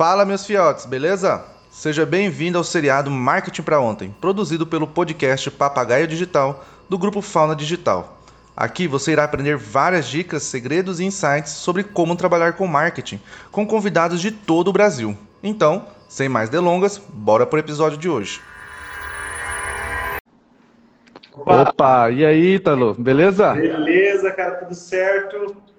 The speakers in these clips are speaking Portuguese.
Fala, meus fiotes, beleza? Seja bem-vindo ao seriado Marketing para Ontem, produzido pelo podcast Papagaio Digital do grupo Fauna Digital. Aqui você irá aprender várias dicas, segredos e insights sobre como trabalhar com marketing com convidados de todo o Brasil. Então, sem mais delongas, bora pro episódio de hoje. Opa, e aí, Ítalo, beleza? Beleza, cara, tudo certo.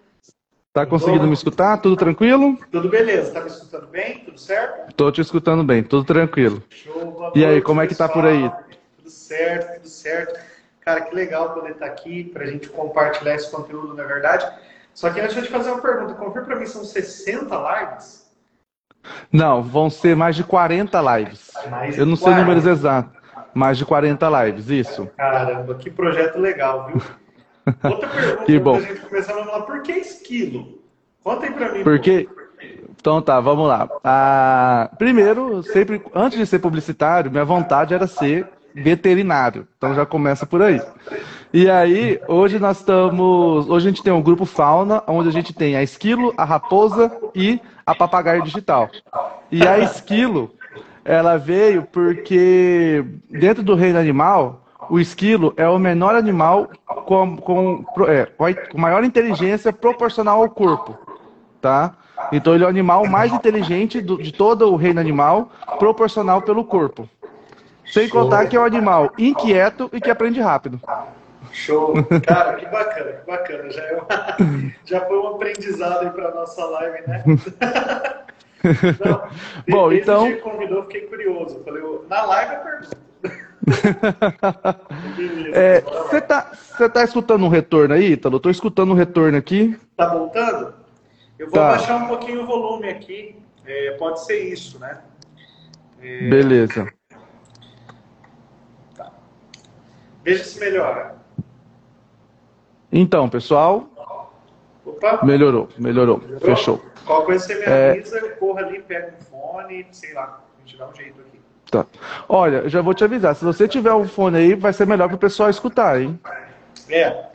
Tá conseguindo me escutar? Tudo tranquilo? Tudo beleza, tá me escutando bem? Tudo certo? Tô te escutando bem, tudo tranquilo. Show, boa E aí, como é que tá pessoal. por aí? Tudo certo, tudo certo. Cara, que legal poder estar aqui pra gente compartilhar esse conteúdo, na verdade. Só que antes de eu te fazer uma pergunta, confirma pra mim, são 60 lives? Não, vão ser mais de 40 lives. Mais Eu não de sei 40. números exatos. Mais de 40 lives, isso. Caramba, que projeto legal, viu? Outra pergunta Que bom. gente começar, vamos lá, por que esquilo? Conta aí pra mim. Porque. Então tá, vamos lá. Ah, primeiro, sempre, antes de ser publicitário, minha vontade era ser veterinário. Então já começa por aí. E aí, hoje nós estamos. Hoje a gente tem um grupo fauna, onde a gente tem a esquilo, a raposa e a papagaio digital. E a esquilo, ela veio porque dentro do reino animal, o esquilo é o menor animal com, com, é, com maior inteligência proporcional ao corpo tá? Então ele é o animal mais inteligente do- de todo o reino animal, proporcional pelo corpo. Sem contar que é um animal inquieto e que aprende rápido. Show! Cara, que bacana, que bacana. Já, é uma- já foi um aprendizado aí para nossa live, né? Não, Bom, então- que convidou, fiquei curioso. Falei, na live eu pergunto. Beleza, É. Você tá, você tá escutando um retorno aí, Ítalo? Tô escutando um retorno aqui. Tá voltando? Eu vou Tá. baixar um pouquinho o volume aqui. É, pode ser isso, né? É, Beleza. Veja se melhora. Então, pessoal, Opa! melhorou, melhorou. Fechou. Qual coisa você me É. avisa, eu corro ali, pego um fone, sei lá, a gente dá um jeito aqui. Tá. Olha, eu já vou te avisar. Se você tiver um fone aí, vai ser melhor pro pessoal escutar, hein? É.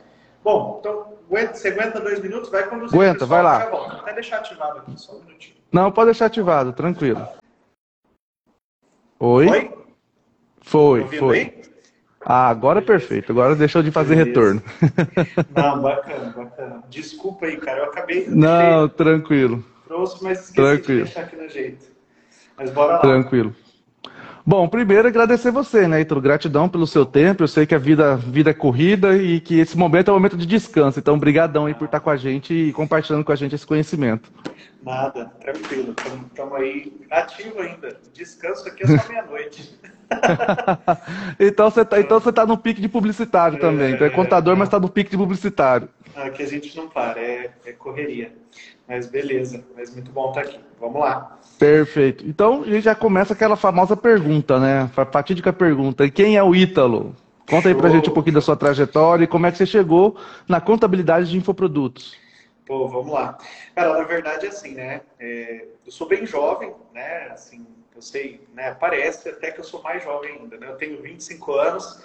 Bom, então, aguenta- você aguenta dois minutos? Vai conduzir. Aguenta, o pessoal, vai lá. já volta. Vou até deixar ativado aqui, só um minutinho. Não, pode deixar ativado, tranquilo. Oi? Oi? Foi, Ouvindo foi. aí? Ah, agora é perfeito. Agora deixou de fazer Beleza. retorno. Não, bacana, bacana. Desculpa aí, cara, eu acabei... Não, tranquilo, Trouxe, mas esqueci Tranquilo. de deixar aqui no jeito. Mas bora lá. tranquilo. Bom, primeiro agradecer você, né, Ítalo? Gratidão pelo seu tempo. Eu sei que a vida, vida é corrida e que esse momento é um momento de descanso. Então, brigadão aí por estar com a gente e compartilhando com a gente esse conhecimento. Nada, tranquilo. Estamos aí ativo ainda. Descanso aqui é só meia-noite. então você tá, então você tá no pique de publicitário também. Então é contador, mas tá no pique de publicitário. Aqui a gente não para, é, é correria. Mas beleza, mas muito bom estar aqui. Vamos lá. Perfeito. Então a gente já começa aquela famosa pergunta, né? A fatídica pergunta. E quem é o Ítalo? Conta aí pra Show. gente um pouquinho da sua trajetória e como é que você chegou na contabilidade de infoprodutos. Pô, vamos lá. Cara, na verdade, assim, né? é, eu sou bem jovem, né? Assim, eu sei, né? Parece até que eu sou mais jovem ainda, né? Eu tenho 25 anos,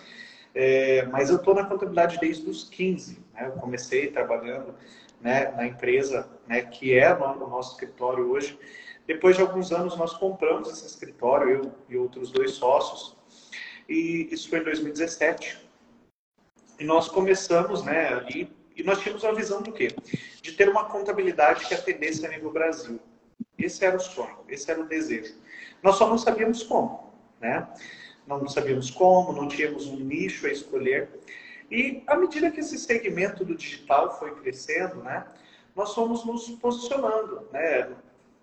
é, mas eu tô na contabilidade desde os 15, né? Eu comecei trabalhando né, na empresa, né? Que é o nosso escritório hoje. Depois de alguns anos, nós compramos esse escritório, eu e outros dois sócios, e isso foi em 2017. E nós começamos, né, ali, e nós tínhamos a visão do quê? De ter uma contabilidade que atendesse a nível Brasil. Esse era o sonho, esse era o desejo. Nós só não sabíamos como, né? Não sabíamos como, não tínhamos um nicho a escolher. E à medida que esse segmento do digital foi crescendo, né, nós fomos nos posicionando, né?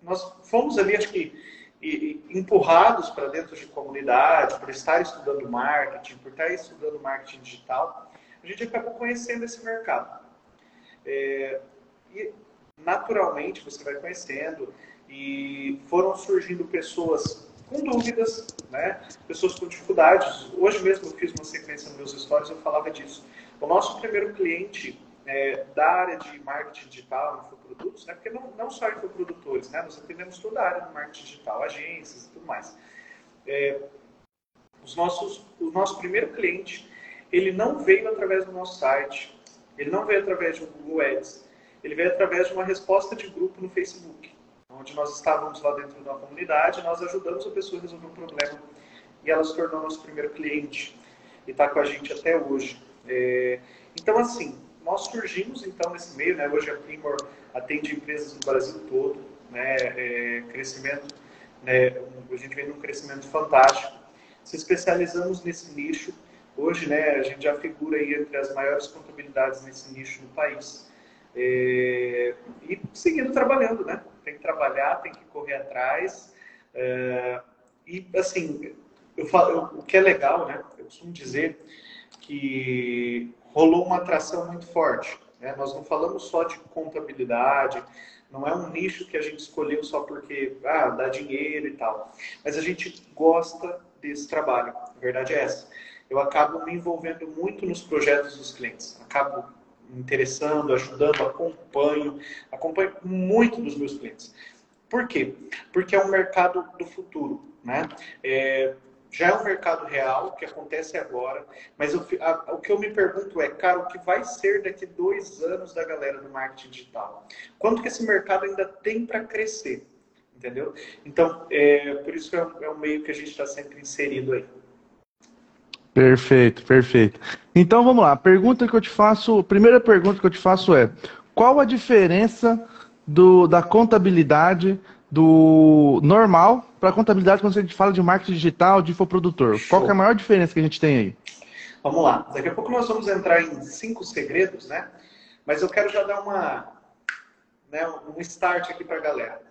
Nós fomos ali, acho que, empurrados para dentro de comunidade, por estar estudando marketing, por estar estudando marketing digital, a gente acabou conhecendo esse mercado. É, e naturalmente você vai conhecendo e foram surgindo pessoas com dúvidas, né? pessoas com dificuldades. Hoje mesmo eu fiz uma sequência nos meus stories, eu falava disso. O nosso primeiro cliente é, da área de marketing digital, infoprodutos, né? porque não, não só infoprodutores, né? nós atendemos toda a área do marketing digital, agências e tudo mais. É, os nossos, o nosso primeiro cliente, ele não veio através do nosso site, ele não veio através de um Google Ads, ele veio através de uma resposta de grupo no Facebook. Onde nós estávamos lá dentro da comunidade, nós ajudamos a pessoa a resolver um problema e ela se tornou nosso primeiro cliente e está com a gente até hoje. É, então, assim, nós surgimos então nesse meio, né? Hoje a Primor atende empresas no Brasil todo, né? É, crescimento, né? A gente vem num crescimento fantástico. Se especializamos nesse nicho. Hoje, né? A gente já figura aí entre as maiores contabilidades nesse nicho no país. É, e seguindo trabalhando, né? Tem que trabalhar, tem que correr atrás. É, e assim, eu falo, eu, o que é legal, né? Eu costumo dizer que rolou uma atração muito forte. Né? Nós não falamos só de contabilidade, não é um nicho que a gente escolheu só porque ah, dá dinheiro e tal. Mas a gente gosta desse trabalho. A verdade é essa. Eu acabo me envolvendo muito nos projetos dos clientes. Acabo interessando, ajudando, acompanho, acompanho muito dos meus clientes. Por quê? Porque é um mercado do futuro, né? É, já é um mercado real, que acontece agora, mas eu, a, o que eu me pergunto é, cara, o que vai ser daqui dois anos da galera do marketing digital? Quanto que esse mercado ainda tem para crescer? Entendeu? Então, é, por isso é, é um meio que a gente está sempre inserido aí. Perfeito, perfeito. Então vamos lá. Pergunta que eu te faço, primeira pergunta que eu te faço é: qual a diferença do, da contabilidade do normal para contabilidade quando a gente fala de marketing digital, de infoprodutor? Show. Qual é a maior diferença que a gente tem aí? Vamos lá. Daqui a pouco nós vamos entrar em cinco segredos, né? Mas eu quero já dar uma, né, um start aqui para a galera.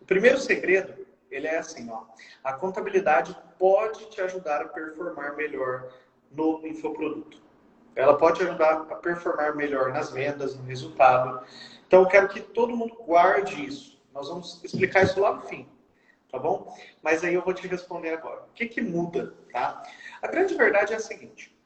O primeiro segredo, ele é assim, ó. A contabilidade pode te ajudar a performar melhor no infoproduto. Ela pode ajudar a performar melhor nas vendas, no resultado. Então, eu quero que todo mundo guarde isso. Nós vamos explicar isso lá no fim, tá bom? Mas aí eu vou te responder agora. O que, que muda, tá? A grande verdade é a seguinte: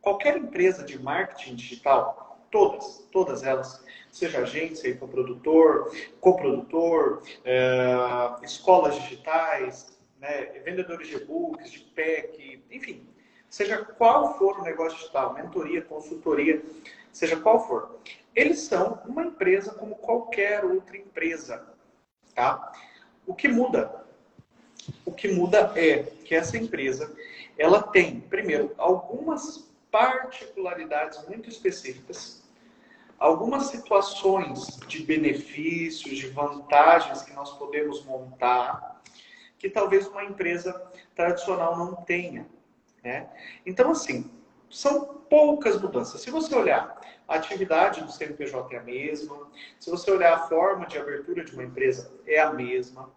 qualquer empresa de marketing digital, todas, todas elas, seja agência, infoprodutor, coprodutor, é, escolas digitais, né, vendedores de e-books, de PEC, enfim, seja qual for o negócio digital, mentoria, consultoria, seja qual for, eles são uma empresa como qualquer outra empresa. Tá? O que muda? O que muda é que essa empresa ela tem, primeiro, algumas particularidades muito específicas, algumas situações de benefícios, de vantagens que nós podemos montar, que talvez uma empresa tradicional não tenha. Né? Então, assim, são poucas mudanças. Se você olhar a atividade do CNPJ é a mesma, se você olhar a forma de abertura de uma empresa é a mesma,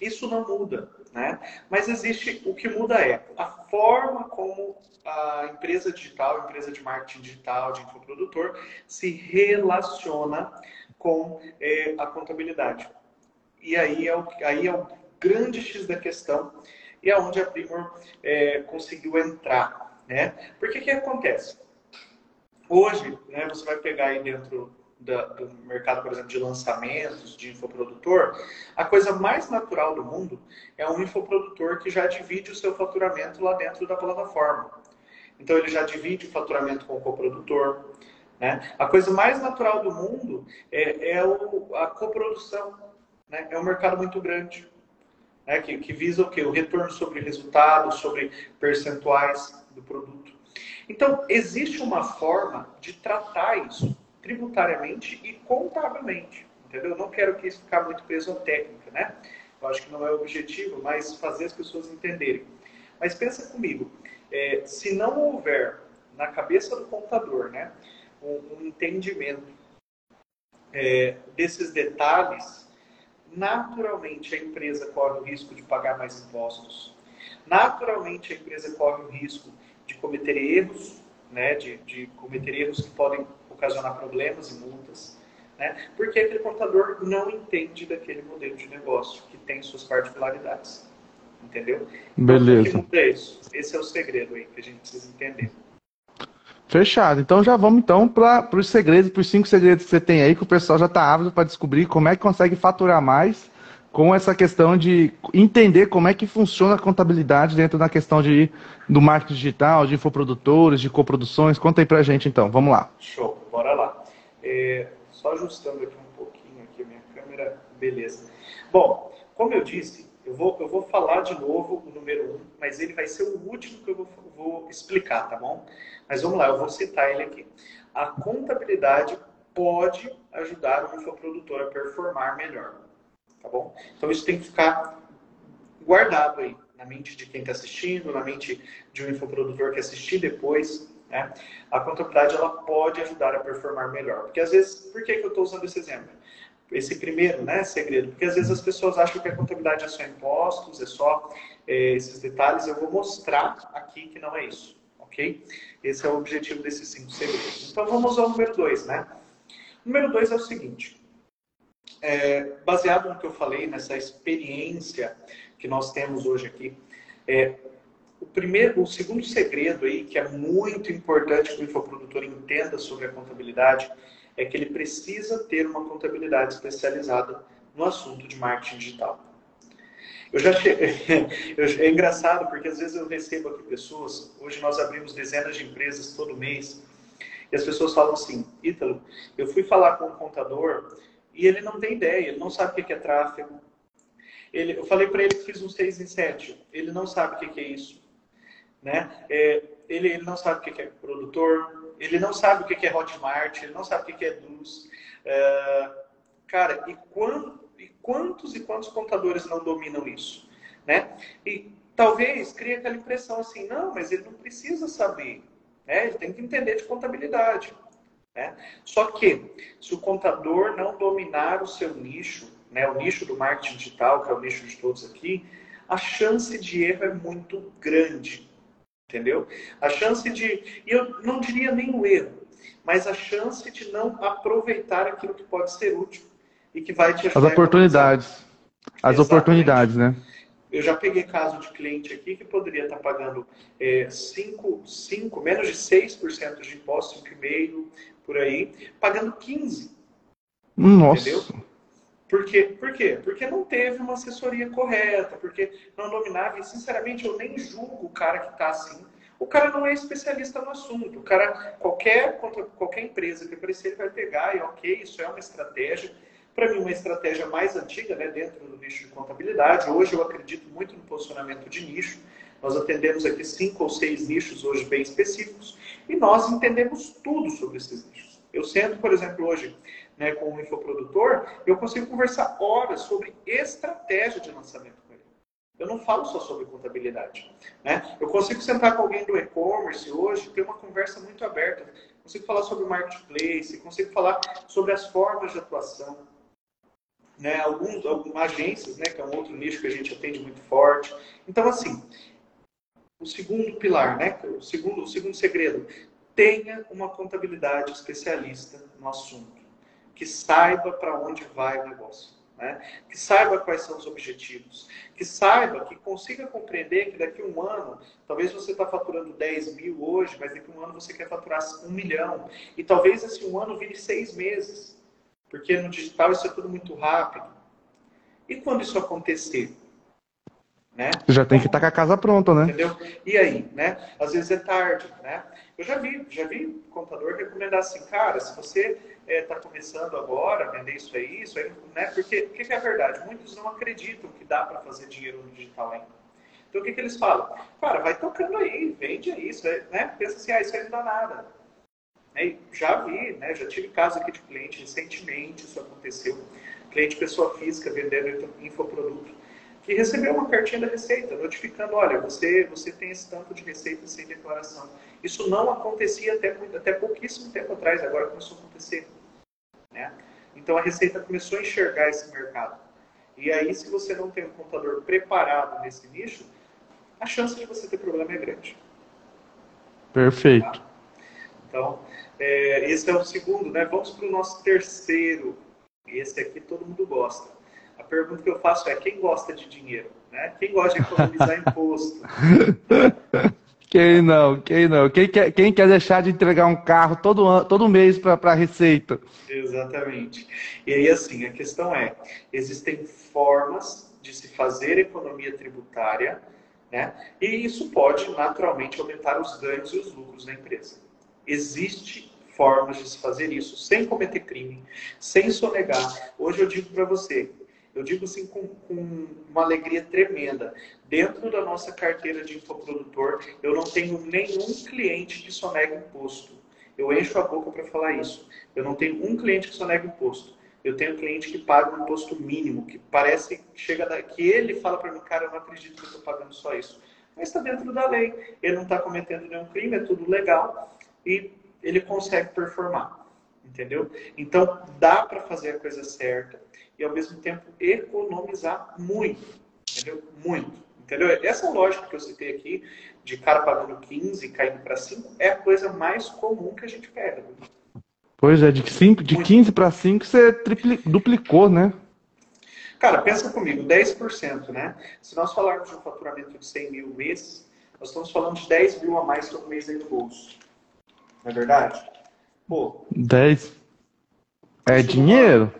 isso não muda, né? Mas existe, o que muda é a forma como a empresa digital, a empresa de marketing digital, de infoprodutor, se relaciona com é, a contabilidade. E aí é, o, aí é o grande X da questão e é onde a Primor é, conseguiu entrar, né? Porque que acontece? Hoje, né, você vai pegar aí dentro da, do mercado, por exemplo, de lançamentos, de infoprodutor, a coisa mais natural do mundo é um infoprodutor que já divide o seu faturamento lá dentro da plataforma. Então, ele já divide o faturamento com o coprodutor. Né? A coisa mais natural do mundo é, é o, a coprodução. Né? É um mercado muito grande. Né? Que, que visa o quê? O retorno sobre resultados, sobre percentuais do produto. Então, existe uma forma de tratar isso tributariamente e contabilmente. Entendeu? Eu não quero que isso fique muito preso à técnica, né? Eu acho que não é o objetivo, mas fazer as pessoas entenderem. Mas pensa comigo, é, se não houver na cabeça do contador, né, um, um entendimento é, desses detalhes, naturalmente a empresa corre o risco de pagar mais impostos. Naturalmente a empresa corre o risco de cometer erros, né, de, de cometer erros que podem ocasionar problemas e multas, né, porque aquele contador não entende daquele modelo de negócio que tem suas particularidades. Entendeu? Beleza. Então, é isso. Esse é o segredo aí que a gente precisa entender. Fechado. Então já vamos então para os segredos, para os cinco segredos que você tem aí, que o pessoal já está ávido para descobrir como é que consegue faturar mais com essa questão de entender como é que funciona a contabilidade dentro da questão de, do marketing digital, de infoprodutores, de coproduções. Conta aí pra gente então, vamos lá. Show, bora lá. É, só ajustando aqui um pouquinho aqui a minha câmera. Beleza. Bom, como eu disse, eu vou, eu vou falar de novo o número um, mas ele vai ser o último que eu vou, vou explicar, tá bom? Mas vamos lá, eu vou citar ele aqui. A contabilidade pode ajudar o infoprodutor a performar melhor, tá bom? Então isso tem que ficar guardado aí na mente de quem está assistindo, na mente de um infoprodutor que assistir depois, né? A contabilidade ela pode ajudar a performar melhor. Porque às vezes, por que, que eu estou usando esse exemplo? Esse primeiro né, segredo. Porque às vezes as pessoas acham que a contabilidade é só impostos, é só é, esses detalhes. Eu vou mostrar aqui que não é isso. Ok? Esse é o objetivo desses cinco segredos. Então vamos ao número dois, né? O número dois é o seguinte. É, baseado no que eu falei, nessa experiência que nós temos hoje aqui, é, o primeiro, o segundo segredo aí, que é muito importante que o infoprodutor entenda sobre a contabilidade, é que ele precisa ter uma contabilidade especializada no assunto de marketing digital. Eu já che... é engraçado porque às vezes eu recebo aqui pessoas, hoje nós abrimos dezenas de empresas todo mês, e as pessoas falam assim, Ítalo, eu fui falar com um contador e ele não tem ideia, ele não sabe o que é tráfego. Ele, eu falei para ele que fiz um 6 em 7, ele não sabe o que é isso né? É, ele, ele não sabe o que é produtor, ele não sabe o que é Hotmart, ele não sabe o que é Dus. É, cara, e, quando, e quantos e quantos contadores não dominam isso? Né? E talvez crie aquela impressão assim, não, mas ele não precisa saber, né? ele tem que entender de contabilidade. Né? Só que, se o contador não dominar o seu nicho, né, o nicho do marketing digital, que é o nicho de todos aqui, a chance de erro é muito grande. Entendeu? A chance de, e eu não diria nem o erro, mas a chance de não aproveitar aquilo que pode ser útil e que vai te ajudar. As oportunidades. As Exatamente. oportunidades, né? Eu já peguei caso de cliente aqui que poderia estar pagando 5, é, 5, menos de 6% de imposto, 5,5% por aí, pagando 15%. Nossa. Entendeu? Por quê? Por quê? Porque não teve uma assessoria correta, porque não dominava. E, sinceramente, eu nem julgo o cara que está assim. O cara não é especialista no assunto. O cara, qualquer, qualquer empresa que aparecer, ele vai pegar e, ok, isso é uma estratégia. Para mim, uma estratégia mais antiga, né, dentro do nicho de contabilidade. Hoje, eu acredito muito no posicionamento de nicho. Nós atendemos aqui cinco ou seis nichos hoje bem específicos e nós entendemos tudo sobre esses nichos. Eu sento, por exemplo, hoje né, com o infoprodutor, eu consigo conversar horas sobre estratégia de lançamento com ele. Eu não falo só sobre contabilidade. Né? Eu consigo sentar com alguém do e-commerce hoje, ter uma conversa muito aberta. Consigo falar sobre marketplace, consigo falar sobre as formas de atuação. Né? Alguns, algumas agências, né, que é um outro nicho que a gente atende muito forte. Então, assim, o segundo pilar, né, o segundo, o segundo segredo, tenha uma contabilidade especialista no assunto que saiba para onde vai o negócio. Né? Que saiba quais são os objetivos, que saiba, que consiga compreender que daqui a um ano, talvez você está faturando 10 mil hoje, mas daqui a um ano você quer faturar um milhão. E talvez esse um ano vire seis meses, porque no digital isso é tudo muito rápido. E quando isso acontecer? Né? Já tem que estar tá com a casa pronta, né? Entendeu? E aí, né? Às vezes é tarde, né? Eu já vi, já vi contador recomendar assim, cara, se você está é, começando agora a vender isso aí, isso aí, né? Porque o que, que, é verdade? Muitos não acreditam que dá para fazer dinheiro no digital ainda. Então o que, que eles falam? Cara, vai tocando aí, vende aí, isso né? Pensa assim, ah, isso aí não dá nada. É, já vi, né? Já tive caso aqui de cliente recentemente, isso aconteceu. Cliente pessoa física vendendo infoproduto que recebeu uma cartinha da Receita notificando, olha, você, você tem esse tanto de receita sem declaração. Isso não acontecia até, até pouquíssimo tempo atrás, agora começou a acontecer. Né? Então a Receita começou a enxergar esse mercado. E aí, se você não tem um contador preparado nesse nicho, a chance de você ter problema é grande. Perfeito. Tá? Então, é, esse é o segundo, né? Vamos para o nosso terceiro. Esse aqui todo mundo gosta. A pergunta que eu faço é: quem gosta de dinheiro? Né? Quem gosta de economizar imposto? Quem não? Quem não? Quem quer, quem quer deixar de entregar um carro todo, todo mês para a Receita? Exatamente. E aí, assim, a questão é: existem formas de se fazer economia tributária, né? E isso pode naturalmente aumentar os ganhos e os lucros da empresa. Existe formas de se fazer isso sem cometer crime, sem sonegar. Hoje eu digo para você, eu digo assim com, com, uma alegria tremenda. Dentro da nossa carteira de infoprodutor, eu não tenho nenhum cliente que sonega imposto. Eu encho a boca para falar isso. Eu não tenho um cliente que sonega imposto. Eu tenho cliente que paga um imposto mínimo, que parece que chega da, que ele fala para mim, cara, eu não acredito que eu estou pagando só isso. Mas está dentro da lei. Ele não está cometendo nenhum crime, é tudo legal e ele consegue performar. Entendeu? Então dá para fazer a coisa certa e ao mesmo tempo economizar muito. Entendeu? Muito. Entendeu? Essa lógica que eu citei aqui, de cara pagando 15 e caindo para 5, é a coisa mais comum que a gente pega. Pois é, de, 5, de 15 para 5 você tripli, duplicou, né? Cara, pensa comigo, 10%, né? Se nós falarmos de um faturamento de 100 mil mês, nós estamos falando de 10 mil a mais todo mês aí no bolso. Não é verdade? Pô. 10. É dinheiro? Ano,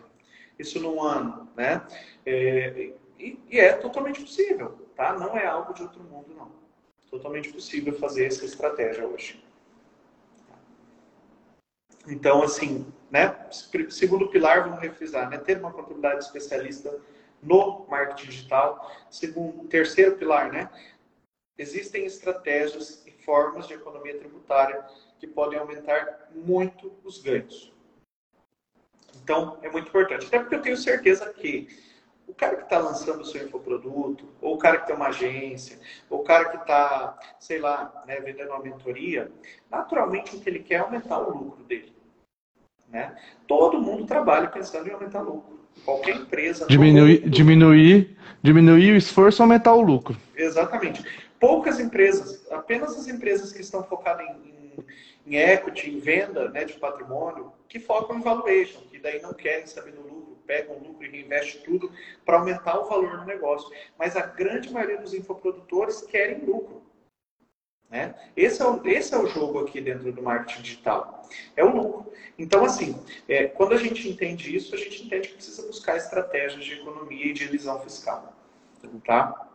isso num ano, né? É, e, e é totalmente possível, tá? Não é algo de outro mundo, não. Totalmente possível fazer essa estratégia hoje. Então, assim, né? Segundo pilar, vamos refrisar, né? Ter uma contabilidade especialista no marketing digital. Segundo, terceiro pilar, né? Existem estratégias e formas de economia tributária que podem aumentar muito os ganhos. Então, é muito importante. Até porque eu tenho certeza que o cara que está lançando o seu infoproduto, ou o cara que tem uma agência, ou o cara que está, sei lá, né, vendendo uma mentoria, naturalmente o que ele quer é aumentar o lucro dele. Né? Todo mundo trabalha pensando em aumentar o lucro. Qualquer empresa. Diminuir, diminuir, diminuir o esforço e aumentar o lucro. Exatamente. Poucas empresas, apenas as empresas que estão focadas em, em, em equity, em venda né, de patrimônio, que focam em valuation, que daí não querem saber do lucro, pegam o lucro e reinvestem tudo para aumentar o valor do negócio. Mas a grande maioria dos infoprodutores querem lucro. Né? Esse, é o, esse é o jogo aqui dentro do marketing digital. É o lucro. Então, assim, é, quando a gente entende isso, a gente entende que precisa buscar estratégias de economia e de elisão fiscal. Tá?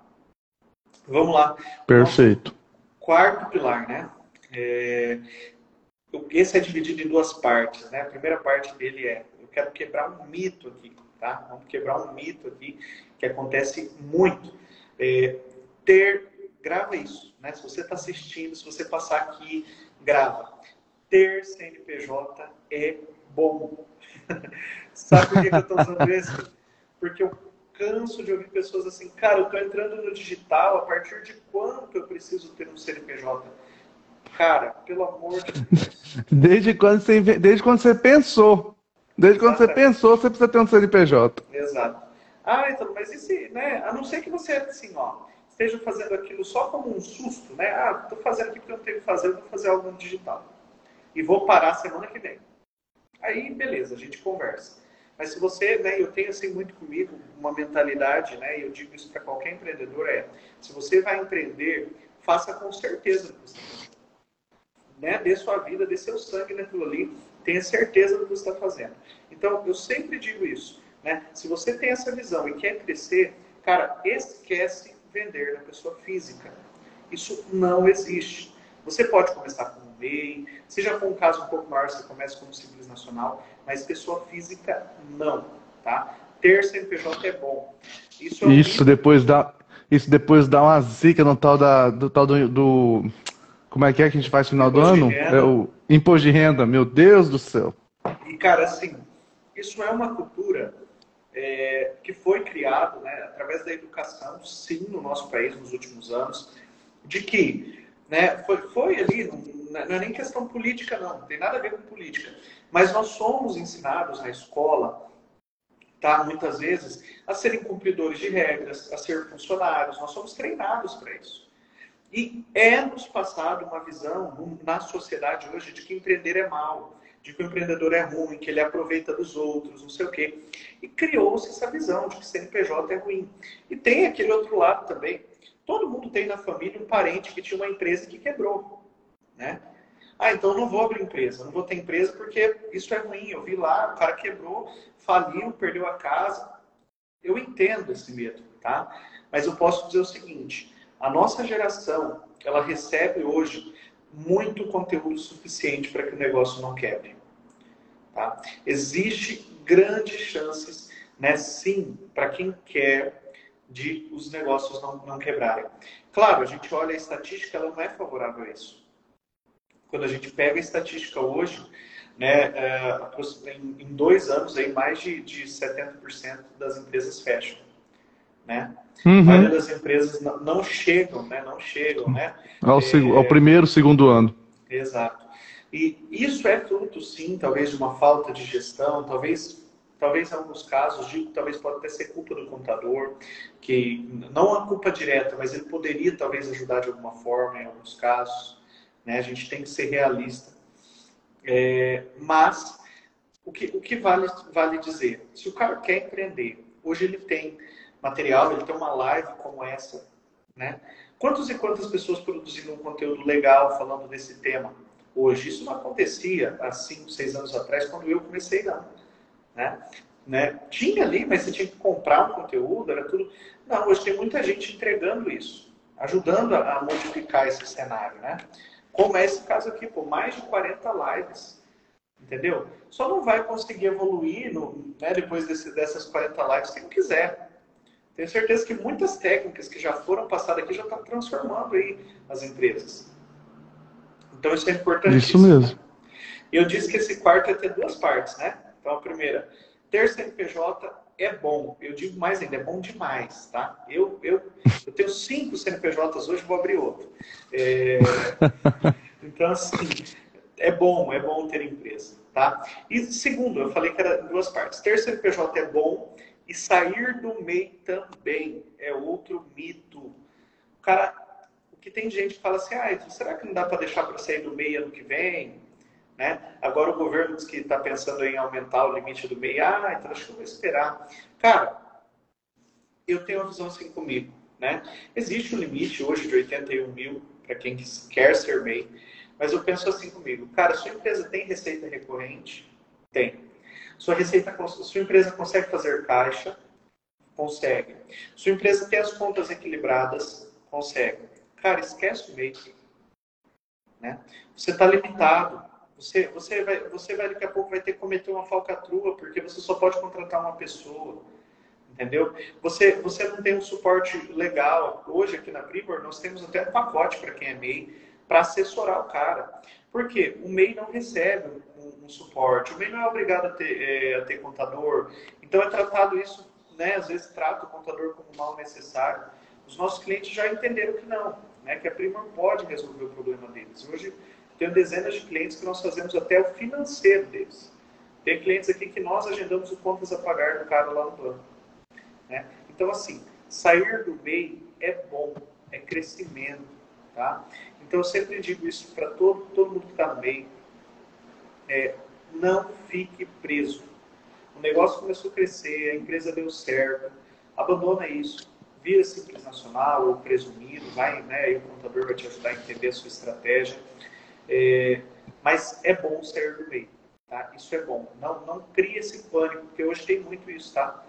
Vamos lá. Perfeito. quarto pilar, né? É, esse é dividido em duas partes, né? A primeira parte dele é, quero quebrar um mito aqui, tá? Vamos quebrar um mito aqui que acontece muito. É, ter, grava isso, né? Se você está assistindo, se você passar aqui, grava. Ter CNPJ é bom. Sabe por que, eu estou usando isso? Porque eu canso de ouvir pessoas assim, cara, eu estou entrando no digital, a partir de quanto eu preciso ter um CNPJ? Cara, pelo amor de Deus. Desde quando você, desde quando você pensou. Desde quando você pensou, você precisa ter um CNPJ. Exato. Ah, então, mas se, né? A não ser que você, assim, ó, esteja fazendo aquilo só como um susto, né? Ah, estou fazendo aqui porque eu não tenho que fazer, eu vou fazer algo no digital. E vou parar semana que vem. Aí, beleza, a gente conversa. Mas se você, né, eu tenho assim muito comigo uma mentalidade, né, e eu digo isso para qualquer empreendedor, é, se você vai empreender, faça com certeza do que você né, dê sua vida, dê seu sangue naquilo ali, tenha certeza do que você está fazendo. Então, eu sempre digo isso, né, se você tem essa visão e quer crescer, cara, esquece vender na pessoa física. Isso não existe. Você pode começar com um MEI, seja for um caso um pouco maior, você começa como simples nacional, mas pessoa física não, tá? Ter CNPJ é bom. Isso, é um isso depois dá, isso depois dá uma zica no tal da, do tal do, do como é que é que a gente faz no final do ano? É o imposto de renda, meu Deus do céu. E cara, assim, isso é uma cultura é, que foi criado né, através da educação, sim, no nosso país nos últimos anos, de que né, foi, foi ali, não, não é nem questão política, não, não tem nada a ver com política, mas nós somos ensinados na escola, tá, muitas vezes, a serem cumpridores de regras, a ser funcionários, nós somos treinados para isso. E é nos passado uma visão na sociedade hoje de que empreender é mal, de que o empreendedor é ruim, que ele aproveita dos outros, não sei o quê. E criou-se essa visão de que CNPJ é ruim. E tem aquele outro lado também. Todo mundo tem na família um parente que tinha uma empresa que quebrou, né? Ah, então não vou abrir empresa, não vou ter empresa porque isso é ruim. Eu vi lá, o cara quebrou, faliu, perdeu a casa. Eu entendo esse medo, tá? Mas eu posso dizer o seguinte: a nossa geração, ela recebe hoje muito conteúdo suficiente para que o negócio não quebre. Tá? Existe grandes chances, né, sim, para quem quer de os negócios não, não quebrarem. Claro, a gente olha a estatística, ela não é favorável a isso. Quando a gente pega a estatística hoje, né, é, em dois anos, aí, mais de, de 70% das empresas fecham. Né? Uhum. A maioria das empresas não, não chegam, né? Não chegam, né? Ao, é, ao primeiro, segundo ano. Exato. E isso é fruto, sim, talvez de uma falta de gestão, talvez, talvez em alguns casos, digo, talvez pode até ser culpa do contador, que não a culpa direta, mas ele poderia talvez ajudar de alguma forma em alguns casos. Né? A gente tem que ser realista. É, mas o que, o que vale, vale dizer? Se o cara quer empreender, hoje ele tem material, ele tem uma live como essa, né? Quantos e quantas pessoas produzindo um conteúdo legal falando desse tema hoje? Isso não acontecia há 5, 6 anos atrás, quando eu comecei, não. Né? Né? Tinha ali, mas você tinha que comprar um conteúdo, era tudo. Não, hoje tem muita gente entregando isso, ajudando a, modificar esse cenário, né? Como é esse caso aqui, por mais de 40 lives, entendeu? Só não vai conseguir evoluir no, né, depois desse, dessas 40 lives não quiser. Tenho certeza que muitas técnicas que já foram passadas aqui já estão transformando aí as empresas. Então isso é importante. Isso mesmo. Eu disse que esse quarto ia ter duas partes, né? Então a primeira, ter CNPJ é bom. Eu digo mais ainda, é bom demais, tá? Eu, eu, eu tenho cinco CNPJs hoje, vou abrir outro. É... Então, assim, é bom, é bom ter empresa, tá? E segundo, eu falei que era duas partes. Ter CNPJ é bom e sair do MEI também é outro mito. O cara, o que tem gente que fala assim, ah, será que não dá para deixar para sair do MEI ano que vem? Né? Agora o governo diz que está pensando em aumentar o limite do MEI. Ah, então acho que eu vou esperar. Cara, eu tenho uma visão assim comigo. Né? Existe um limite hoje de 81 mil para quem quer ser MEI, mas eu penso assim comigo. Cara, sua empresa tem receita recorrente? Tem. Sua receita, sua empresa consegue fazer caixa? Consegue. Sua empresa tem as contas equilibradas? Consegue. Cara, esquece o mês. Né? Você está limitado. Você, você, vai, você vai daqui a pouco vai ter que cometer uma falcatrua, porque você só pode contratar uma pessoa. Entendeu? Você, você não tem um suporte legal. Hoje, aqui na Primor, nós temos até um pacote para quem é MEI, para assessorar o cara. Por quê? O MEI não recebe um, um suporte. O MEI não é obrigado a ter, é, a ter contador. Então é tratado isso, né? Às vezes trata o contador como mal necessário. Os nossos clientes já entenderam que não, né? Que a Primor pode resolver o problema deles. Hoje tenho dezenas de clientes que nós fazemos até o financeiro deles. Tem clientes aqui que nós agendamos o contas a pagar do cara lá no banco. Né? Então, assim, sair do MEI é bom, é crescimento, tá? Então, eu sempre digo isso para todo, todo mundo que está no MEI é, não fique preso. O negócio começou a crescer, a empresa deu certo, abandona isso, vira simples nacional ou presumido, vai, né, aí o contador vai te ajudar a entender a sua estratégia. É, mas é bom sair do meio, tá? Isso é bom. Não, não crie esse pânico, porque hoje tem muito isso, tá?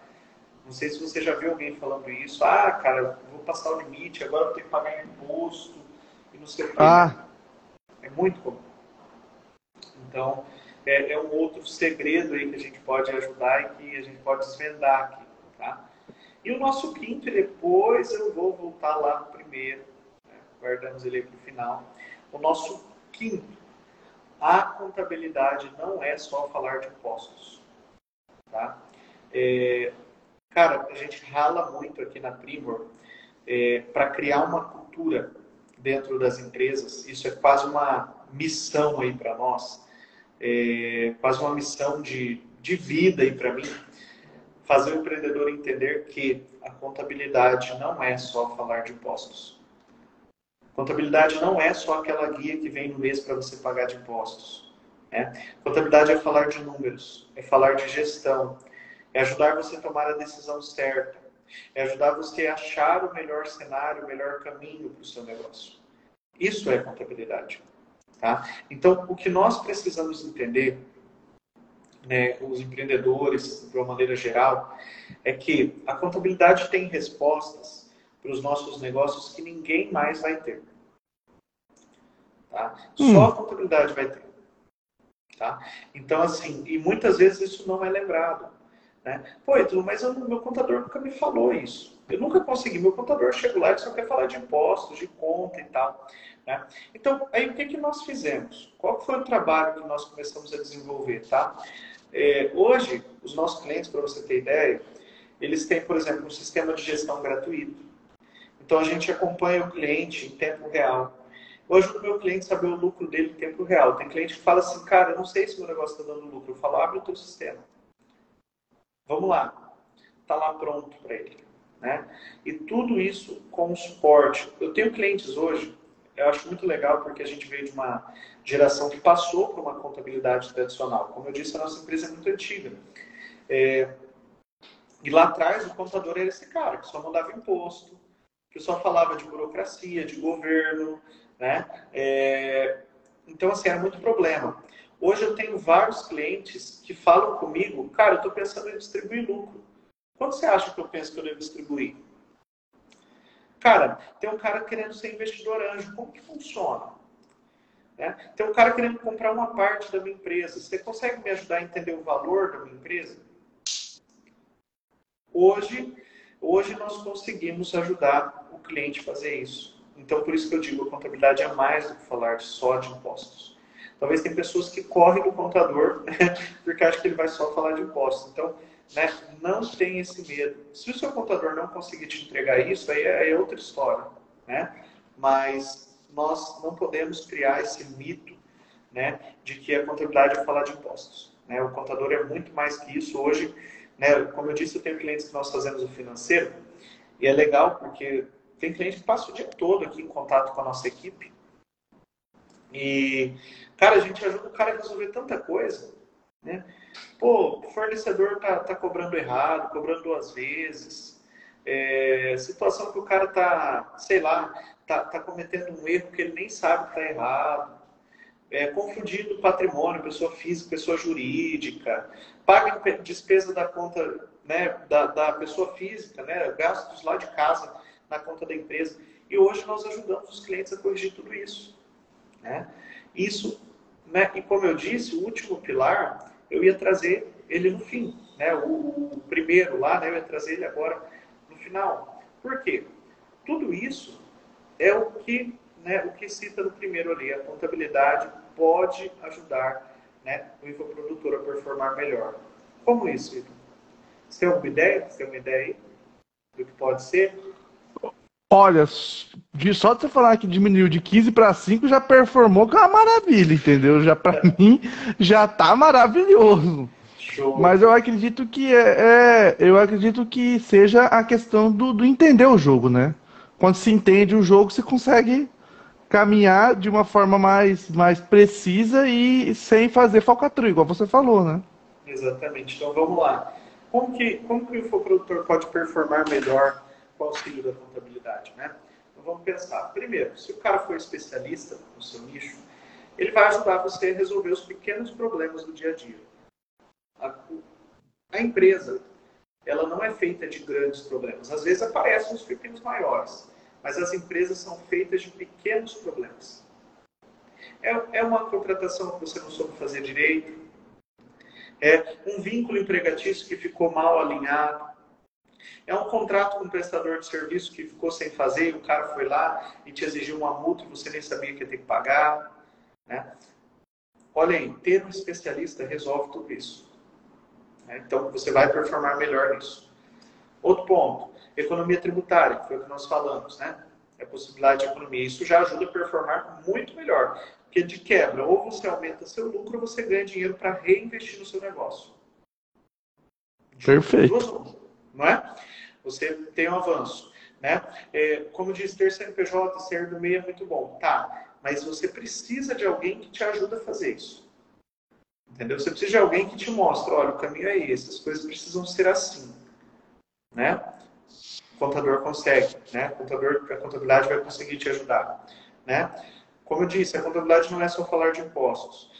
Não sei se você já viu alguém falando isso. Ah, cara, vou passar o limite, agora vou ter que pagar imposto e não sei o quê. Ah. É muito comum. Então, é, é, um outro segredo aí que a gente pode ajudar e que a gente pode desvendar aqui, tá? E o nosso quinto, e depois eu vou voltar lá no primeiro, né? guardamos ele aí para o final. O nosso quinto, a contabilidade não é só falar de impostos, tá? É, cara, a gente rala muito aqui na Primor é, para criar uma cultura dentro das empresas. Isso é quase uma missão aí para nós é, quase uma missão de, de vida aí para mim, fazer o empreendedor entender que a contabilidade não é só falar de impostos. Contabilidade não é só aquela guia que vem no mês para você pagar de impostos. Né? Contabilidade é falar de números, é falar de gestão, é ajudar você a tomar a decisão certa, é ajudar você a achar o melhor cenário, o melhor caminho para o seu negócio. Isso é contabilidade. Tá? Então, o que nós precisamos entender, né, os empreendedores, de uma maneira geral, é que a contabilidade tem respostas para os nossos negócios que ninguém mais vai ter. Tá? Hum. Só a contabilidade vai ter. Tá? Então, assim, e muitas vezes isso não é lembrado. Né? Pô, Edu, mas eu, meu contador nunca me falou isso. Eu nunca consegui. Meu contador chega lá e só quer falar de impostos, de conta e tal. Né? Então, aí o que, que nós fizemos? Qual foi o trabalho que nós começamos a desenvolver? Tá? É, hoje, os nossos clientes, para você ter ideia, eles têm, por exemplo, um sistema de gestão gratuito. Então, a gente acompanha o cliente em tempo real. Ajudo o meu cliente saber o lucro dele em tempo real. Tem cliente que fala assim, cara, eu não sei se meu negócio está dando lucro. Eu falo, abre o teu sistema. Vamos lá. Está lá pronto para ele. Né? E tudo isso com suporte. Eu tenho clientes hoje, eu acho muito legal porque a gente veio de uma geração que passou por uma contabilidade tradicional. Como eu disse, a nossa empresa é muito antiga. É... E lá atrás o contador era esse cara que só mandava imposto, que só falava de burocracia, de governo, né? É... Então, assim, era muito problema. Hoje eu tenho vários clientes que falam comigo, cara, eu estou pensando em distribuir lucro. Quanto você acha que eu penso que eu devo distribuir? Cara, tem um cara querendo ser investidor anjo. Como que funciona? Né? Tem um cara querendo comprar uma parte da minha empresa. Você consegue me ajudar a entender o valor da minha empresa? Hoje, hoje nós conseguimos ajudar o cliente a fazer isso. Então, por isso que eu digo, a contabilidade é mais do que falar só de impostos. Talvez tem pessoas que correm do contador porque acham que ele vai só falar de impostos. Então, né? Não tem esse medo. Se o seu contador não conseguir te entregar isso, aí é, é outra história, né? Mas nós não podemos criar esse mito, né, de que a contabilidade é falar de impostos. Né? O contador é muito mais que isso. Hoje, né, como eu disse, eu tenho clientes que nós fazemos o financeiro e é legal porque tem cliente que passa o dia todo aqui em contato com a nossa equipe e, cara, a gente ajuda o cara a resolver tanta coisa, né? Pô, o fornecedor tá, tá cobrando errado, cobrando duas vezes. É, situação que o cara tá, sei lá, tá, tá cometendo um erro que ele nem sabe que tá errado. É, confundindo patrimônio, pessoa física, pessoa jurídica, paga despesa da conta né, da, da pessoa física, né, gastos lá de casa na conta da empresa. E hoje nós ajudamos os clientes a corrigir tudo isso. Né? Isso, né, e como eu disse, o último pilar eu ia trazer ele no fim. Né? O, o primeiro lá, né? eu ia trazer ele agora no final. Por quê? Tudo isso é o que, né, o que cita no primeiro ali. A contabilidade pode ajudar né, o infoprodutor a performar melhor. Como isso, Ito? Você tem alguma ideia? Você tem uma ideia aí do que pode ser? Olha, de, só de você falar que diminuiu de 15 para 5 já performou que é uma maravilha, entendeu? Já para mim já tá maravilhoso. Show. Mas eu acredito que é, é, eu acredito que seja a questão do, do, entender o jogo, né? Quando se entende o jogo, se consegue caminhar de uma forma mais, mais precisa e sem fazer falcatrua, igual você falou, né? Exatamente. Então vamos lá. Como que, como que o infoprodutor pode performar melhor com o auxílio da contabilidade, né? Então vamos pensar. Primeiro, se o cara for especialista no seu nicho, ele vai ajudar você a resolver os pequenos problemas do dia a dia. A, a empresa, ela não é feita de grandes problemas. Às vezes aparecem os pequenos maiores, mas as empresas são feitas de pequenos problemas. É, é uma contratação que você não soube fazer direito, é um vínculo empregatício que ficou mal alinhado, é um contrato com um prestador de serviço que ficou sem fazer, e o cara foi lá e te exigiu uma multa e você nem sabia que ia ter que pagar. Né? Olha aí, ter um especialista resolve tudo isso. Né? Então você vai performar melhor nisso. Outro ponto, economia tributária, que foi o que nós falamos, né? É a possibilidade de economia. Isso já ajuda a performar muito melhor. Porque de quebra, ou você aumenta seu lucro, ou você ganha dinheiro para reinvestir no seu negócio. Perfeito não é? Você tem um avanço, né? É, como diz, ter CNPJ, ser do meio é muito bom, tá? Mas você precisa de alguém que te ajude a fazer isso. Entendeu? Você precisa de alguém que te mostre, olha, o caminho é esse, as coisas precisam ser assim, né? O contador consegue, né? Contador, a contabilidade vai conseguir te ajudar, né? Como eu disse, a contabilidade não é só falar de impostos.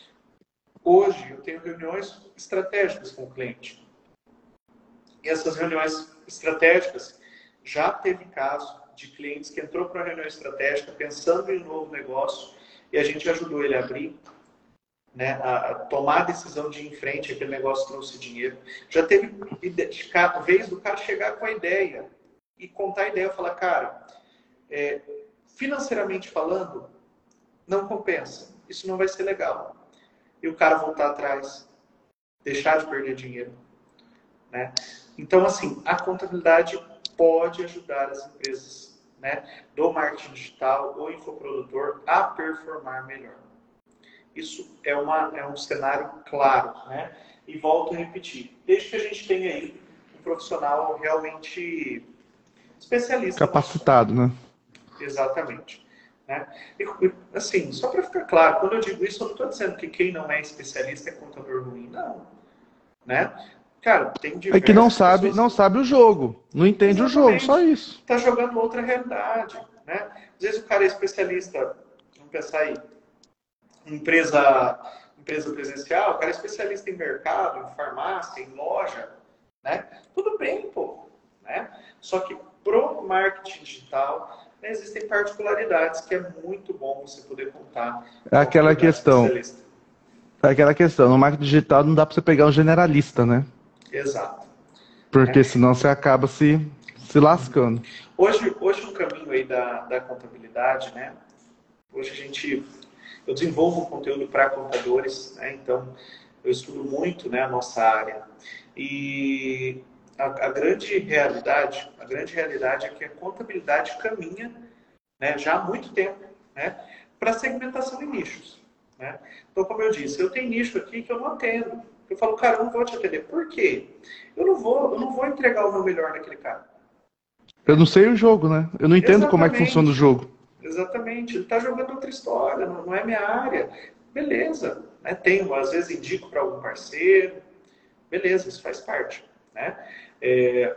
Hoje eu tenho reuniões estratégicas com o cliente. E essas reuniões estratégicas, já teve caso de clientes que entrou para uma reunião estratégica pensando em um novo negócio e a gente ajudou ele a abrir, né, a, tomar a decisão de ir em frente, aquele negócio trouxe dinheiro. Já teve vez do cara chegar com a ideia e contar a ideia, falar, cara, é, financeiramente falando, não compensa. Isso não vai ser legal. E o cara voltar atrás, deixar de perder dinheiro. Né? Então, assim, a contabilidade pode ajudar as empresas né, do marketing digital ou infoprodutor a performar melhor. Isso é, uma, é um cenário claro. Né? E volto a repetir, desde que a gente tenha aí um profissional realmente especialista. Capacitado, né? Exatamente. Né? E, assim, só para ficar claro, quando eu digo isso, eu não estou dizendo que quem não é especialista é contador ruim, não. Né? Cara, tem É que não sabe, não sabe o jogo, não entende Exatamente. o jogo, só isso. Está jogando outra realidade. Né? Às vezes o cara é especialista, vamos pensar aí, empresa, empresa presencial, o cara é especialista em mercado, em farmácia, em loja, né? Tudo bem, pô. Né? Só que pro marketing digital, né, existem particularidades que é muito bom você poder contar. É aquela questão. É aquela questão, no marketing digital não dá para você pegar um generalista, né? Exato. Porque é. senão você acaba se, se lascando. Hoje, hoje o caminho aí da, da contabilidade, né? Hoje a gente, eu desenvolvo conteúdo para contadores, né? Então eu estudo muito, né, a nossa área. E a, a, grande realidade, a grande realidade é que a contabilidade caminha, né, já há muito tempo, né, para segmentação em nichos. Né? Então, como eu disse, eu tenho nicho aqui que eu não atendo. Eu falo, cara, eu não vou te atender. Por quê? Eu não vou, eu não vou entregar o meu melhor naquele cara. Eu não sei o jogo, né? Eu não entendo Exatamente. como é que funciona o jogo. Exatamente. Ele está jogando outra história, não, não, é minha área. Beleza. Né? Tenho, às vezes indico para algum parceiro. Beleza, isso faz parte. Né? É,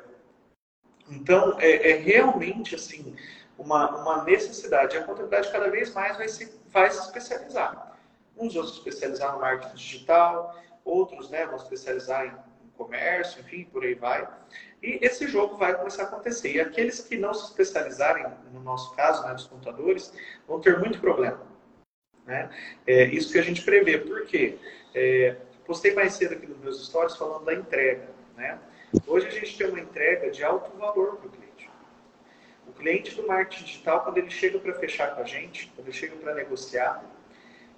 então, é, é, realmente assim uma, uma necessidade. A contabilidade cada vez mais vai se, vai se especializar. Uns vão se especializar no marketing digital, outros né, vão especializar em, comércio, enfim, por aí vai. E esse jogo vai começar a acontecer. E aqueles que não se especializarem, no nosso caso, né, dos contadores, vão ter muito problema. Né? É isso que a gente prevê. Por quê? É, postei mais cedo aqui nos meus stories falando da entrega. Né? Hoje a gente tem uma entrega de alto valor para o cliente. O cliente do marketing digital, quando ele chega para fechar com a gente, quando ele chega para negociar,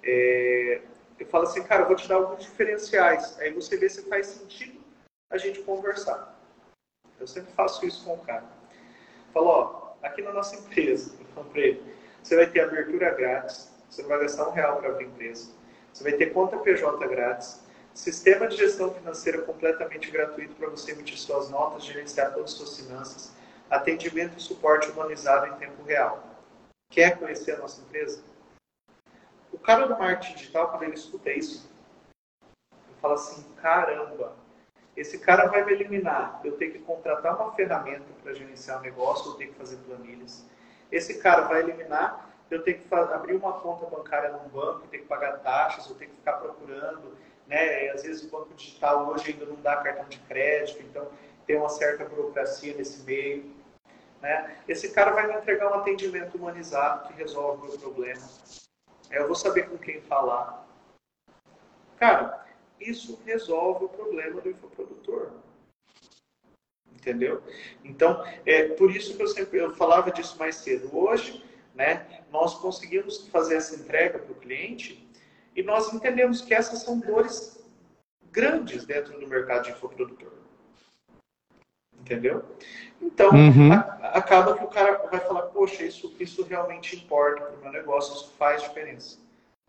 é, eu falo assim, cara, eu vou te dar alguns diferenciais. Aí você vê se faz sentido a gente conversar. Eu sempre faço isso com o cara. Falo, ó, aqui na nossa empresa, eu falo para ele, você vai ter abertura grátis, você não vai gastar um real para abrir empresa, você vai ter conta PJ grátis, Sistema de gestão financeira completamente gratuito para você emitir suas notas, gerenciar todas as suas finanças. Atendimento e suporte humanizado em tempo real. Quer conhecer a nossa empresa? O cara do marketing digital, quando ele escuta isso, ele fala assim: caramba, esse cara vai me eliminar. Eu tenho que contratar uma ferramenta para gerenciar o negócio, eu tenho que fazer planilhas. Esse cara vai eliminar eu tenho que abrir uma conta bancária num banco, eu tenho que pagar taxas, eu tenho que ficar procurando né? Às vezes o banco digital hoje ainda não dá cartão de crédito, então tem uma certa burocracia nesse meio. Né? Esse cara vai me entregar um atendimento humanizado que resolve o meu problema. Eu vou saber com quem falar. Cara, isso resolve o problema do infoprodutor. Entendeu? Então, é por isso que eu sempre eu falava disso mais cedo. Hoje, né, nós conseguimos fazer essa entrega para o cliente e nós entendemos que essas são dores grandes dentro do mercado de infoprodutor. Entendeu? Então, uhum. a, acaba que o cara vai falar, poxa, isso, isso realmente importa para o meu negócio, isso faz diferença.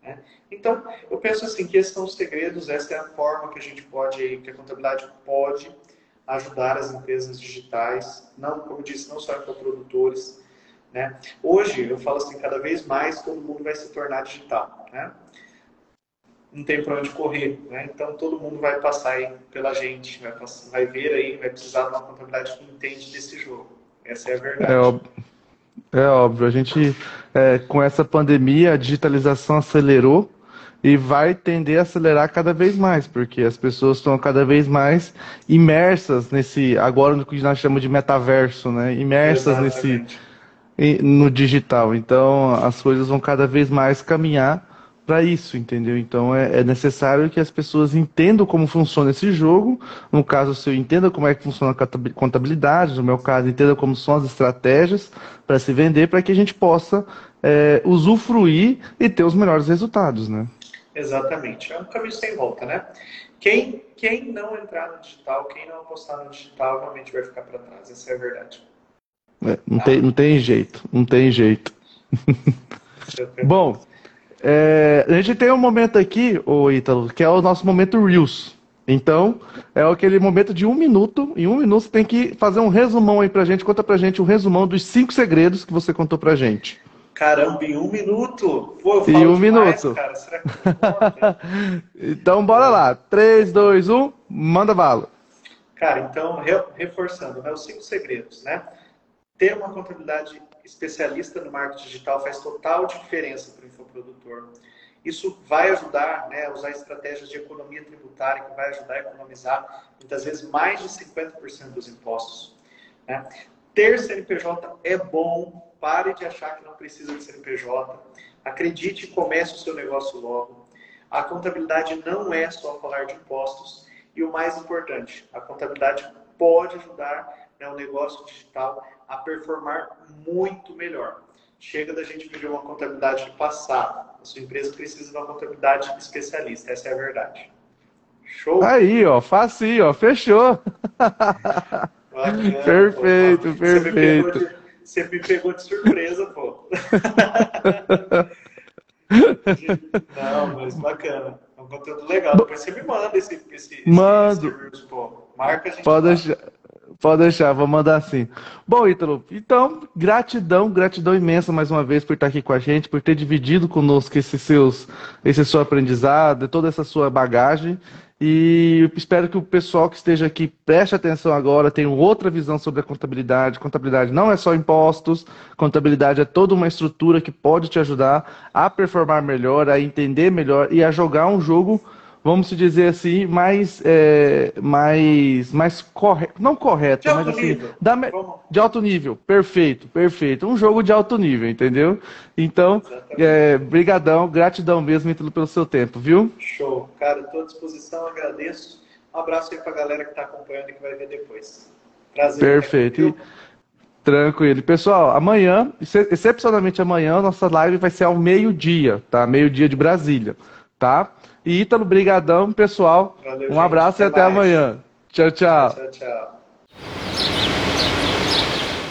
Né? Então, eu penso assim, que esses são os segredos, essa é a forma que a gente pode, que a contabilidade pode ajudar as empresas digitais, não, como eu disse, não só infoprodutores. Né? Hoje, eu falo assim, cada vez mais todo mundo vai se tornar digital. Né? Não tem para onde correr, né? Então todo mundo vai passar aí pela gente, vai, passar, vai ver aí, vai precisar de uma contabilidade que entende desse jogo. Essa é a verdade. É óbvio. É óbvio. A gente, é, com essa pandemia, a digitalização acelerou e vai tender a acelerar cada vez mais, porque as pessoas estão cada vez mais imersas nesse, agora no que nós chamamos de metaverso, né? Imersas Exatamente. nesse no digital. Então as coisas vão cada vez mais caminhar para isso, entendeu? Então é, é, necessário que as pessoas entendam como funciona esse jogo. No caso, se eu entenda como é que funciona a contabilidade, no meu caso, entenda como são as estratégias para se vender, para que a gente possa é, usufruir e ter os melhores resultados, né? Exatamente. É um caminho sem volta, né? Quem, quem não entrar no digital, quem não apostar no digital, realmente vai ficar para trás. Essa é a verdade. É, não, tá? tem, não tem jeito, não tem jeito. Bom, é, a gente tem um momento aqui, o Ítalo, que é o nosso momento Reels. Então, é aquele momento de um minuto. Em um minuto você tem que fazer um resumão aí pra gente. Conta pra gente um resumão dos cinco segredos que você contou pra gente. Caramba, em um minuto? Pô, eu falo em um demais, minuto. Cara. Será que então, bora lá. 3, 2, 1, manda bala. Cara, então, reforçando, né, os cinco segredos, né? Ter uma contabilidade especialista no marketing digital faz total diferença para o infoprodutor. Isso vai ajudar né, usar estratégias de economia tributária, que vai ajudar a economizar, muitas vezes, mais de 50% dos impostos. Né? Ter CNPJ é bom, pare de achar que não precisa de CNPJ. Acredite e comece o seu negócio logo. A contabilidade não é só falar de impostos. E o mais importante, a contabilidade pode ajudar né, o negócio digital a performar muito melhor. Chega da gente viver uma contabilidade de passado. A sua empresa precisa de uma contabilidade especialista. Essa é a verdade. Show? Aí, ó, facinho, ó, fechou. Bacana, perfeito, pô, perfeito. Você me pegou de surpresa, pô. Não, mas bacana. É um conteúdo legal. Depois você me manda esse. esse Mando. Esse, pô. Marca a gente. Pode deixar. Pode deixar, vou mandar assim. Bom, Ítalo, então, gratidão, gratidão imensa mais uma vez por estar aqui com a gente, por ter dividido conosco esse, seus, esse seu aprendizado, toda essa sua bagagem. E espero que o pessoal que esteja aqui preste atenção agora, tenha outra visão sobre a contabilidade. Contabilidade não é só impostos, contabilidade é toda uma estrutura que pode te ajudar a performar melhor, a entender melhor e a jogar um jogo vamos dizer assim, mais, é, mais, mais correto, não correto, mas assim, da, de alto nível, perfeito, perfeito, um jogo de alto nível, entendeu? Então, é, brigadão, gratidão mesmo, pelo seu tempo, viu? Show, cara, estou à disposição, agradeço, um abraço aí para a galera que está acompanhando e que vai ver depois. Prazer. Perfeito. Tranquilo. Pessoal, amanhã, excepcionalmente amanhã, nossa live vai ser ao meio-dia, tá? Meio-dia de Brasília, tá? E Ítalo, brigadão, pessoal. Valeu, um gente. abraço até e até mais. amanhã. Tchau, tchau. Tchau, tchau.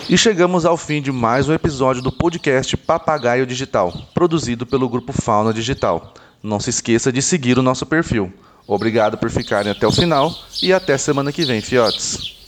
E chegamos ao fim de mais um episódio do podcast Papagaio Digital, produzido pelo grupo Fauna Digital. Não se esqueça de seguir o nosso perfil. Obrigado por ficarem até o final e até semana que vem, fiotes.